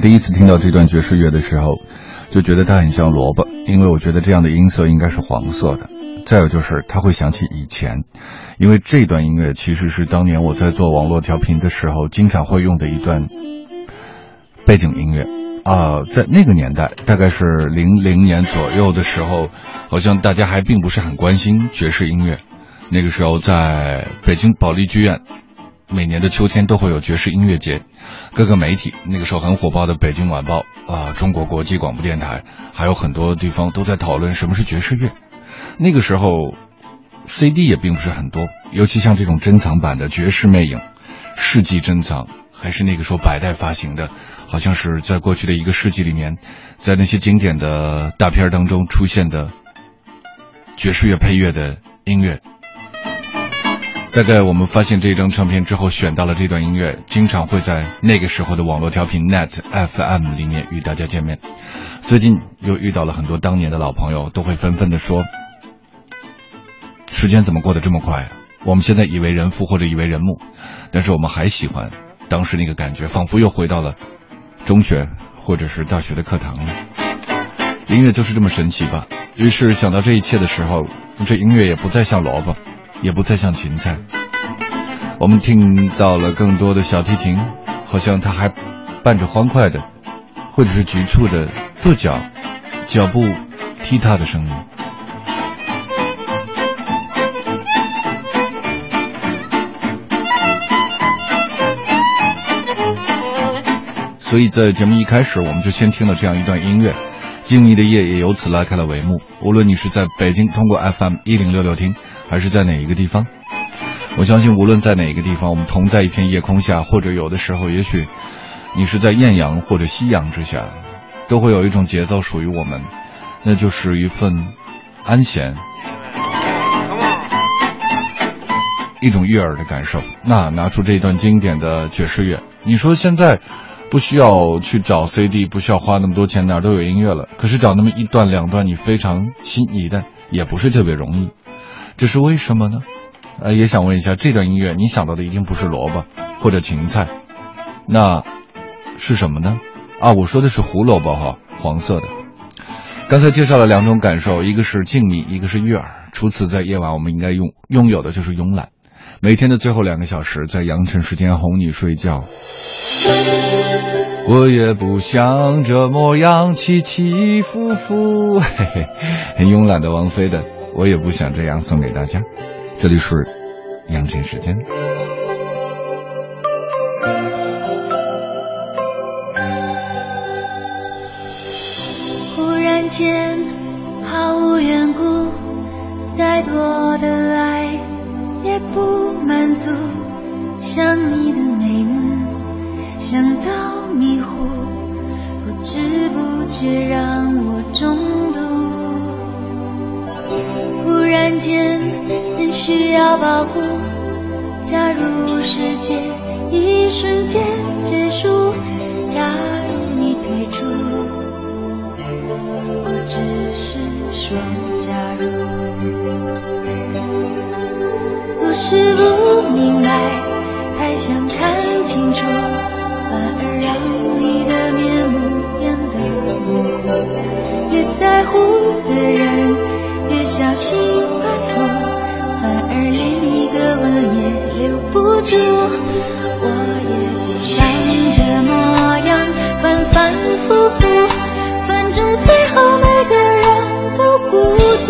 第一次听到这段爵士乐的时候，就觉得它很像萝卜，因为我觉得这样的音色应该是黄色的。再有就是，它会想起以前，因为这段音乐其实是当年我在做网络调频的时候经常会用的一段背景音乐啊、在那个年代，大概是零零年左右的时候，好像大家还并不是很关心爵士音乐。那个时候，在北京保利剧院，每年的秋天都会有爵士音乐节，各个媒体那个时候很火爆的《北京晚报》啊、中国国际广播电台，还有很多地方都在讨论什么是爵士乐。那个时候，CD 也并不是很多，尤其像这种珍藏版的《爵士魅影》、世纪珍藏，还是那个时候百代发行的，好像是在过去的一个世纪里面，在那些经典的大片当中出现的爵士乐配乐的音乐。大概我们发现这张唱片之后，选到了这段音乐，经常会在那个时候的网络调频 Net FM 里面与大家见面。最近又遇到了很多当年的老朋友，都会纷纷的说：“时间怎么过得这么快啊？我们现在以为人父或者以为人母，但是我们还喜欢当时那个感觉，仿佛又回到了中学或者是大学的课堂。音乐就是这么神奇吧。于是想到这一切的时候，这音乐也不再像萝卜，也不再像芹菜。我们听到了更多的小提琴，好像它还伴着欢快的，或者是局促的跺脚、脚步踢踏的声音。所以在节目一开始，我们就先听了这样一段音乐，静谧的夜也由此拉开了帷幕。无论你是在北京通过 FM 一零六六听，还是在哪一个地方，我相信无论在哪一个地方，我们同在一片夜空下，或者有的时候，也许你是在艳阳或者夕阳之下，都会有一种节奏属于我们，那就是一份安闲。一种悦耳的感受。那拿出这一段经典的爵士乐，你说现在不需要去找 CD，不需要花那么多钱，哪儿都有音乐了。可是找那么一段两段你非常心仪的，也不是特别容易。这是为什么呢？呃，也想问一下，这段音乐你想到的一定不是萝卜或者芹菜，那是什么呢？啊，我说的是胡萝卜哈，黄色的。刚才介绍了两种感受，一个是静谧，一个是悦耳。除此，在夜晚我们应该拥拥有的就是慵懒。每天的最后两个小时，在阳晨时间哄你睡觉。我也不想这模样起起伏伏，嘿嘿，很慵懒的王菲的，我也不想这样送给大家。这里是阳晨时间。忽然间，毫无缘故，再多的爱。也不满足，想你的眉目，想到迷糊，不知不觉让我中间，人需要保护。假如世界一瞬间结束，假如你退出，我只是说假如。是不明白，太想看清楚，反而让你的面目变得模糊。越在乎的人，越小心把错，反而连一个吻也留不住。我也不想这模样，反反复复，反正最后每个人都孤独。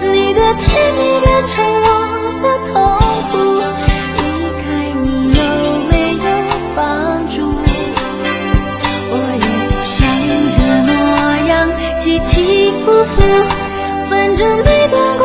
你的甜蜜变成我的痛苦，离开你有没有帮助？我也不想这模样。起起伏伏。反正没多。